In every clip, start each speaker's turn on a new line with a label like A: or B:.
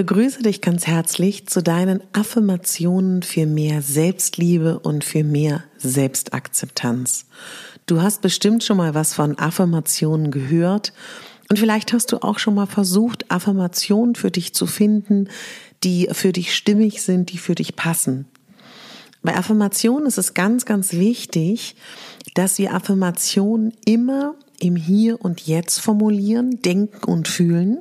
A: Begrüße dich ganz herzlich zu deinen Affirmationen für mehr Selbstliebe und für mehr Selbstakzeptanz. Du hast bestimmt schon mal was von Affirmationen gehört und vielleicht hast du auch schon mal versucht, Affirmationen für dich zu finden, die für dich stimmig sind, die für dich passen. Bei Affirmationen ist es ganz, ganz wichtig, dass wir Affirmationen immer im Hier und Jetzt formulieren, denken und fühlen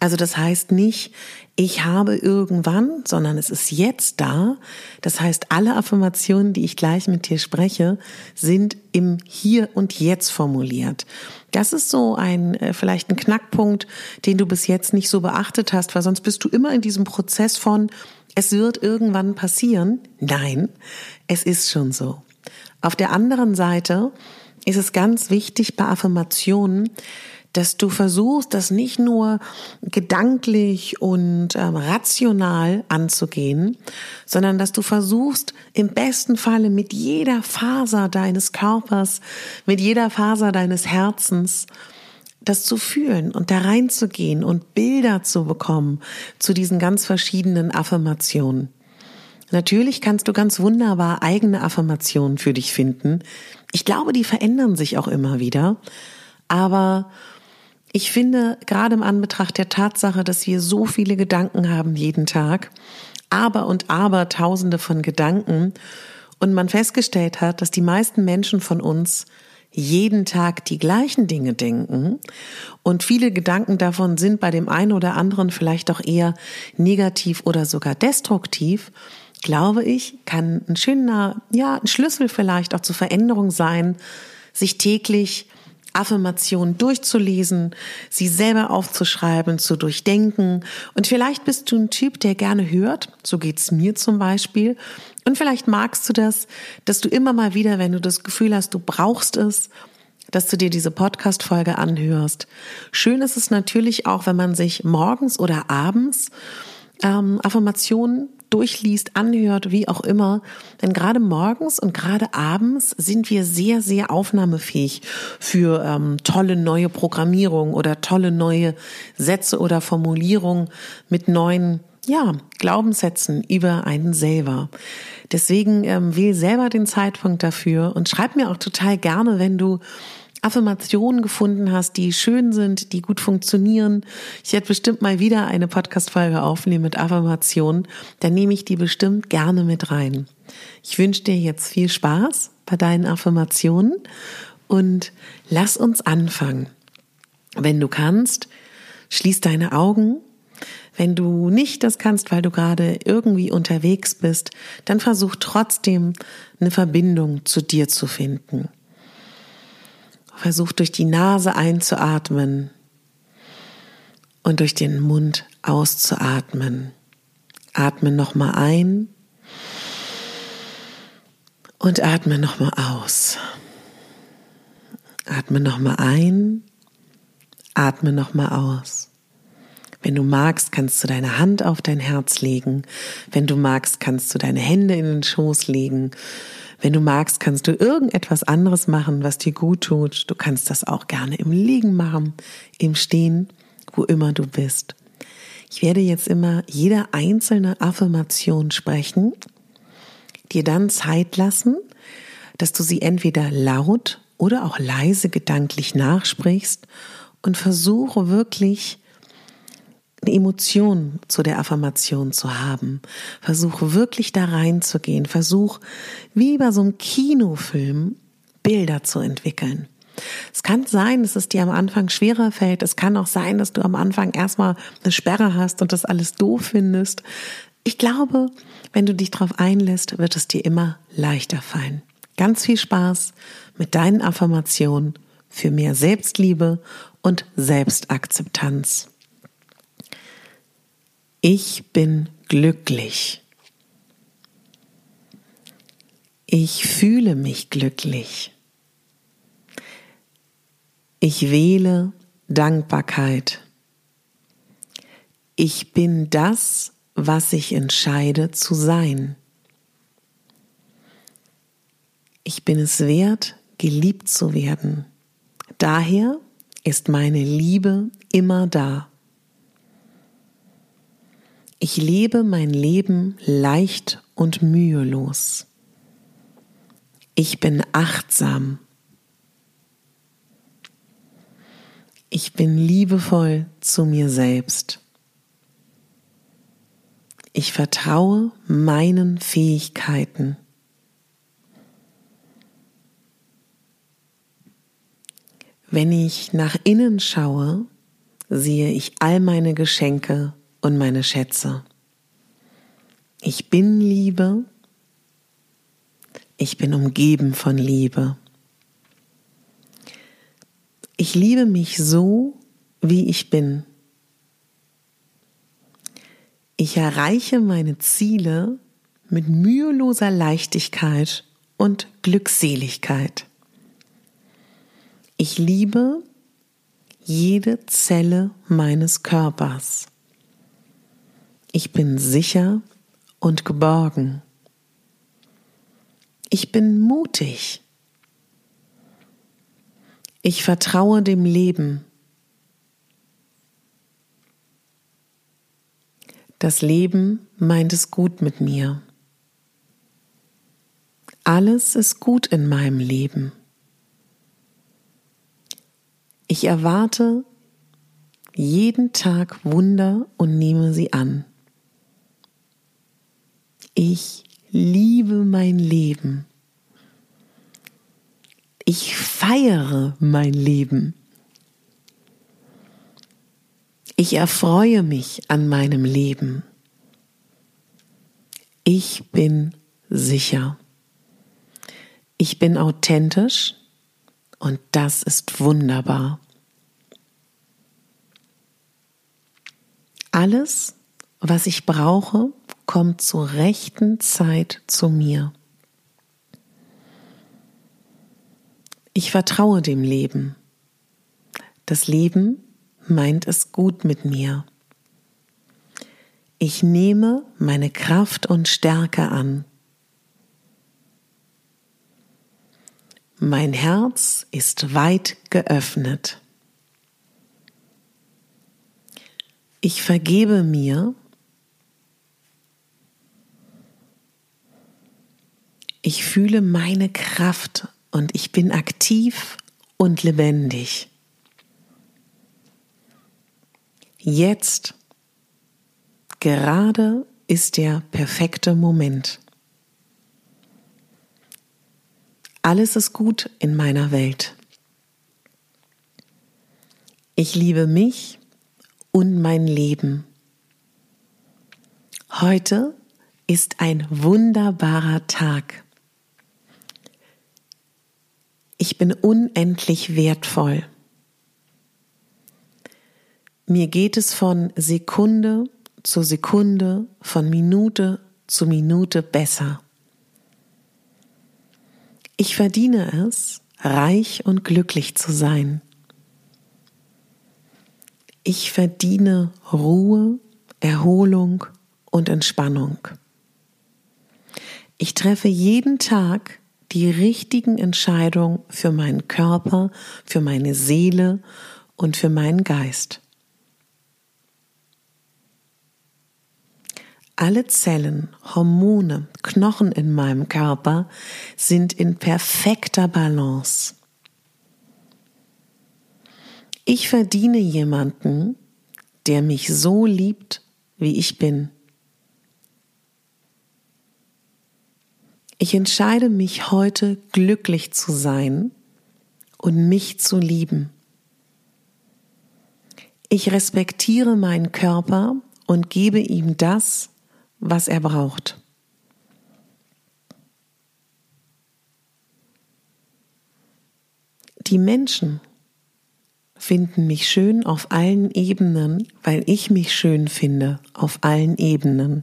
A: also das heißt nicht, ich habe irgendwann, sondern es ist jetzt da. Das heißt, alle Affirmationen, die ich gleich mit dir spreche, sind im Hier und Jetzt formuliert. Das ist so ein, äh, vielleicht ein Knackpunkt, den du bis jetzt nicht so beachtet hast, weil sonst bist du immer in diesem Prozess von, es wird irgendwann passieren. Nein, es ist schon so. Auf der anderen Seite ist es ganz wichtig bei Affirmationen, dass du versuchst, das nicht nur gedanklich und ähm, rational anzugehen, sondern dass du versuchst, im besten Falle mit jeder Faser deines Körpers, mit jeder Faser deines Herzens, das zu fühlen und da reinzugehen und Bilder zu bekommen zu diesen ganz verschiedenen Affirmationen. Natürlich kannst du ganz wunderbar eigene Affirmationen für dich finden. Ich glaube, die verändern sich auch immer wieder. Aber ich finde, gerade im Anbetracht der Tatsache, dass wir so viele Gedanken haben jeden Tag, aber und aber tausende von Gedanken, und man festgestellt hat, dass die meisten Menschen von uns jeden Tag die gleichen Dinge denken und viele Gedanken davon sind bei dem einen oder anderen vielleicht auch eher negativ oder sogar destruktiv, glaube ich, kann ein schöner, ja, ein Schlüssel vielleicht auch zur Veränderung sein, sich täglich Affirmationen durchzulesen, sie selber aufzuschreiben, zu durchdenken. Und vielleicht bist du ein Typ, der gerne hört. So geht's mir zum Beispiel. Und vielleicht magst du das, dass du immer mal wieder, wenn du das Gefühl hast, du brauchst es, dass du dir diese Podcast-Folge anhörst. Schön ist es natürlich auch, wenn man sich morgens oder abends ähm, Affirmationen durchliest, anhört, wie auch immer. Denn gerade morgens und gerade abends sind wir sehr, sehr aufnahmefähig für ähm, tolle neue Programmierung oder tolle neue Sätze oder Formulierungen mit neuen ja, Glaubenssätzen über einen selber. Deswegen ähm, wähl selber den Zeitpunkt dafür und schreib mir auch total gerne, wenn du Affirmationen gefunden hast, die schön sind, die gut funktionieren. Ich werde bestimmt mal wieder eine Podcast-Folge aufnehmen mit Affirmationen. Dann nehme ich die bestimmt gerne mit rein. Ich wünsche dir jetzt viel Spaß bei deinen Affirmationen und lass uns anfangen. Wenn du kannst, schließ deine Augen. Wenn du nicht das kannst, weil du gerade irgendwie unterwegs bist, dann versuch trotzdem eine Verbindung zu dir zu finden. Versuch durch die Nase einzuatmen und durch den Mund auszuatmen. Atme nochmal ein und atme nochmal aus. Atme nochmal ein, atme nochmal aus. Wenn du magst, kannst du deine Hand auf dein Herz legen. Wenn du magst, kannst du deine Hände in den Schoß legen. Wenn du magst, kannst du irgendetwas anderes machen, was dir gut tut. Du kannst das auch gerne im Liegen machen, im Stehen, wo immer du bist. Ich werde jetzt immer jede einzelne Affirmation sprechen, dir dann Zeit lassen, dass du sie entweder laut oder auch leise gedanklich nachsprichst und versuche wirklich Emotion zu der Affirmation zu haben. Versuch wirklich da reinzugehen. Versuch, wie bei so einem Kinofilm, Bilder zu entwickeln. Es kann sein, dass es dir am Anfang schwerer fällt. Es kann auch sein, dass du am Anfang erstmal eine Sperre hast und das alles doof findest. Ich glaube, wenn du dich darauf einlässt, wird es dir immer leichter fallen. Ganz viel Spaß mit deinen Affirmationen für mehr Selbstliebe und Selbstakzeptanz. Ich bin glücklich. Ich fühle mich glücklich. Ich wähle Dankbarkeit. Ich bin das, was ich entscheide zu sein. Ich bin es wert, geliebt zu werden. Daher ist meine Liebe immer da. Ich lebe mein Leben leicht und mühelos. Ich bin achtsam. Ich bin liebevoll zu mir selbst. Ich vertraue meinen Fähigkeiten. Wenn ich nach innen schaue, sehe ich all meine Geschenke und meine Schätze. Ich bin Liebe. Ich bin umgeben von Liebe. Ich liebe mich so, wie ich bin. Ich erreiche meine Ziele mit müheloser Leichtigkeit und Glückseligkeit. Ich liebe jede Zelle meines Körpers. Ich bin sicher und geborgen. Ich bin mutig. Ich vertraue dem Leben. Das Leben meint es gut mit mir. Alles ist gut in meinem Leben. Ich erwarte jeden Tag Wunder und nehme sie an. Ich liebe mein Leben. Ich feiere mein Leben. Ich erfreue mich an meinem Leben. Ich bin sicher. Ich bin authentisch und das ist wunderbar. Alles, was ich brauche, kommt zur rechten Zeit zu mir. Ich vertraue dem Leben. Das Leben meint es gut mit mir. Ich nehme meine Kraft und Stärke an. Mein Herz ist weit geöffnet. Ich vergebe mir Ich fühle meine Kraft und ich bin aktiv und lebendig. Jetzt, gerade ist der perfekte Moment. Alles ist gut in meiner Welt. Ich liebe mich und mein Leben. Heute ist ein wunderbarer Tag. Ich bin unendlich wertvoll. Mir geht es von Sekunde zu Sekunde, von Minute zu Minute besser. Ich verdiene es, reich und glücklich zu sein. Ich verdiene Ruhe, Erholung und Entspannung. Ich treffe jeden Tag die richtigen Entscheidungen für meinen Körper, für meine Seele und für meinen Geist. Alle Zellen, Hormone, Knochen in meinem Körper sind in perfekter Balance. Ich verdiene jemanden, der mich so liebt, wie ich bin. Ich entscheide mich heute glücklich zu sein und mich zu lieben. Ich respektiere meinen Körper und gebe ihm das, was er braucht. Die Menschen finden mich schön auf allen Ebenen, weil ich mich schön finde auf allen Ebenen.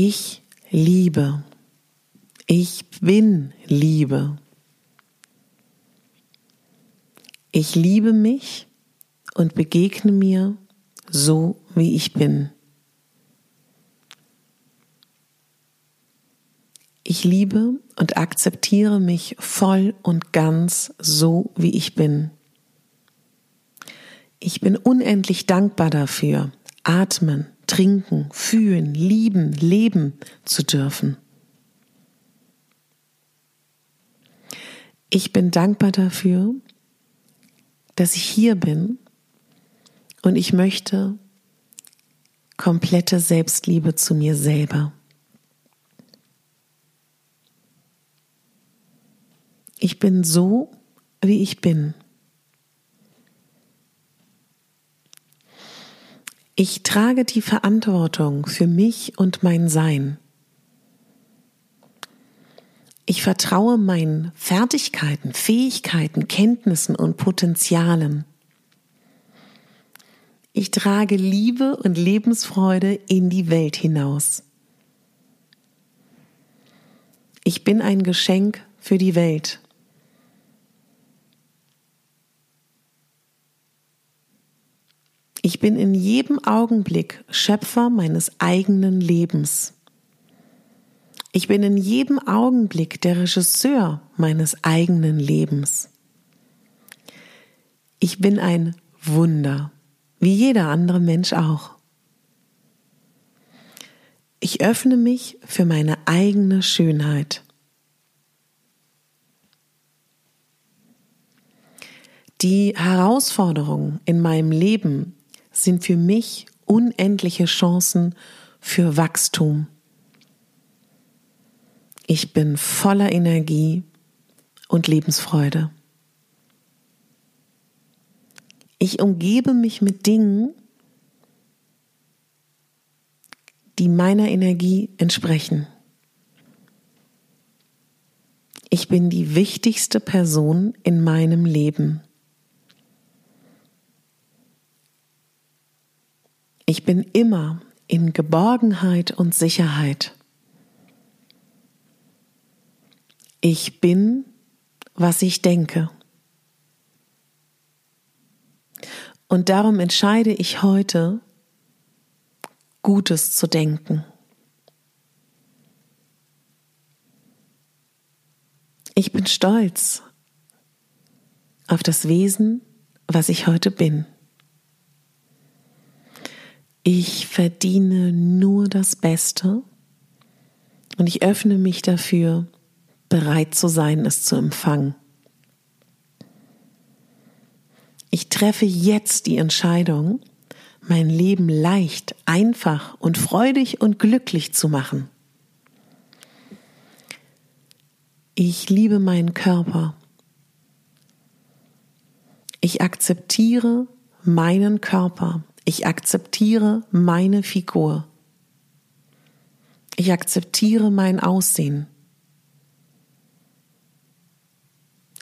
A: Ich liebe. Ich bin Liebe. Ich liebe mich und begegne mir so, wie ich bin. Ich liebe und akzeptiere mich voll und ganz so, wie ich bin. Ich bin unendlich dankbar dafür, atmen, trinken, fühlen, lieben, leben zu dürfen. Ich bin dankbar dafür, dass ich hier bin und ich möchte komplette Selbstliebe zu mir selber. Ich bin so, wie ich bin. Ich trage die Verantwortung für mich und mein Sein. Ich vertraue meinen Fertigkeiten, Fähigkeiten, Kenntnissen und Potenzialen. Ich trage Liebe und Lebensfreude in die Welt hinaus. Ich bin ein Geschenk für die Welt. Ich bin in jedem Augenblick Schöpfer meines eigenen Lebens. Ich bin in jedem Augenblick der Regisseur meines eigenen Lebens. Ich bin ein Wunder, wie jeder andere Mensch auch. Ich öffne mich für meine eigene Schönheit. Die Herausforderungen in meinem Leben sind für mich unendliche Chancen für Wachstum. Ich bin voller Energie und Lebensfreude. Ich umgebe mich mit Dingen, die meiner Energie entsprechen. Ich bin die wichtigste Person in meinem Leben. Ich bin immer in Geborgenheit und Sicherheit. Ich bin, was ich denke. Und darum entscheide ich heute, Gutes zu denken. Ich bin stolz auf das Wesen, was ich heute bin. Ich verdiene nur das Beste und ich öffne mich dafür, bereit zu sein, es zu empfangen. Ich treffe jetzt die Entscheidung, mein Leben leicht, einfach und freudig und glücklich zu machen. Ich liebe meinen Körper. Ich akzeptiere meinen Körper ich akzeptiere meine Figur. Ich akzeptiere mein Aussehen.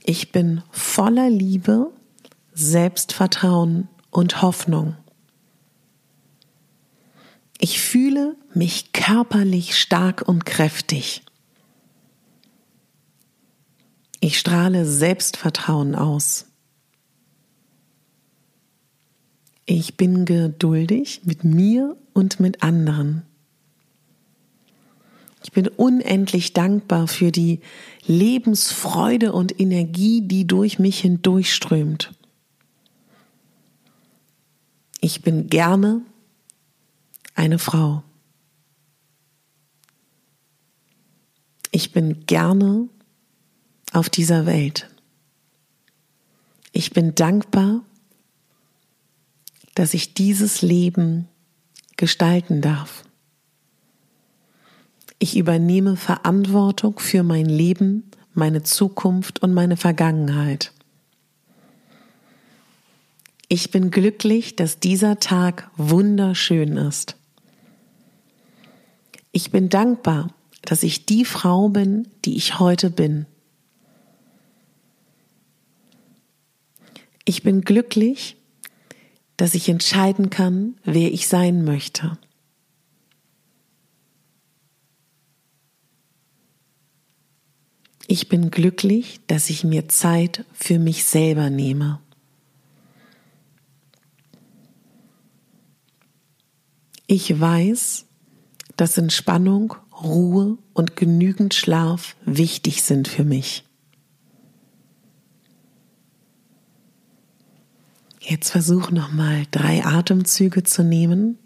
A: Ich bin voller Liebe, Selbstvertrauen und Hoffnung. Ich fühle mich körperlich stark und kräftig. Ich strahle Selbstvertrauen aus. Ich bin geduldig mit mir und mit anderen. Ich bin unendlich dankbar für die Lebensfreude und Energie, die durch mich hindurchströmt. Ich bin gerne eine Frau. Ich bin gerne auf dieser Welt. Ich bin dankbar, dass ich dieses Leben gestalten darf. Ich übernehme Verantwortung für mein Leben, meine Zukunft und meine Vergangenheit. Ich bin glücklich, dass dieser Tag wunderschön ist. Ich bin dankbar, dass ich die Frau bin, die ich heute bin. Ich bin glücklich, dass ich entscheiden kann, wer ich sein möchte. Ich bin glücklich, dass ich mir Zeit für mich selber nehme. Ich weiß, dass Entspannung, Ruhe und genügend Schlaf wichtig sind für mich. Jetzt versuch nochmal drei Atemzüge zu nehmen.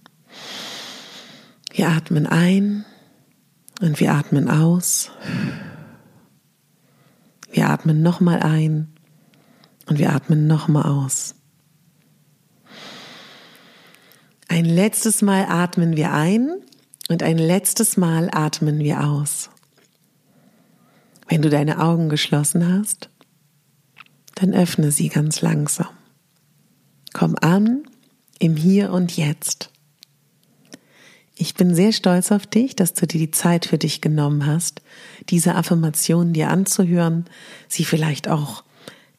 A: Wir atmen ein und wir atmen aus. Wir atmen nochmal ein und wir atmen nochmal aus. Ein letztes Mal atmen wir ein und ein letztes Mal atmen wir aus. Wenn du deine Augen geschlossen hast, dann öffne sie ganz langsam. Komm an im Hier und Jetzt. Ich bin sehr stolz auf dich, dass du dir die Zeit für dich genommen hast, diese Affirmationen dir anzuhören, sie vielleicht auch,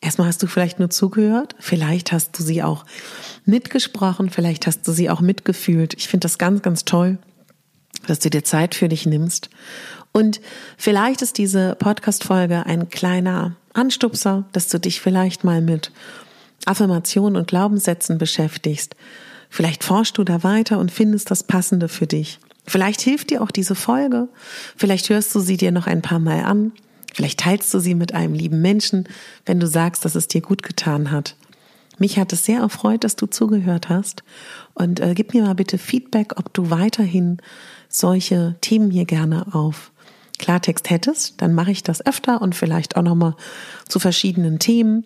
A: erstmal hast du vielleicht nur zugehört, vielleicht hast du sie auch mitgesprochen, vielleicht hast du sie auch mitgefühlt. Ich finde das ganz, ganz toll, dass du dir Zeit für dich nimmst. Und vielleicht ist diese Podcast-Folge ein kleiner Anstupser, dass du dich vielleicht mal mit Affirmationen und Glaubenssätzen beschäftigst. Vielleicht forschst du da weiter und findest das Passende für dich. Vielleicht hilft dir auch diese Folge. Vielleicht hörst du sie dir noch ein paar Mal an. Vielleicht teilst du sie mit einem lieben Menschen, wenn du sagst, dass es dir gut getan hat. Mich hat es sehr erfreut, dass du zugehört hast. Und äh, gib mir mal bitte Feedback, ob du weiterhin solche Themen hier gerne auf Klartext hättest. Dann mache ich das öfter und vielleicht auch nochmal zu verschiedenen Themen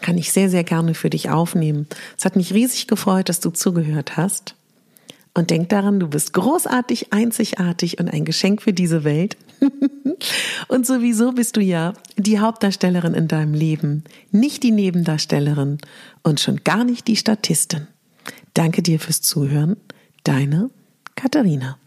A: kann ich sehr, sehr gerne für dich aufnehmen. Es hat mich riesig gefreut, dass du zugehört hast. Und denk daran, du bist großartig, einzigartig und ein Geschenk für diese Welt. und sowieso bist du ja die Hauptdarstellerin in deinem Leben, nicht die Nebendarstellerin und schon gar nicht die Statistin. Danke dir fürs Zuhören. Deine Katharina.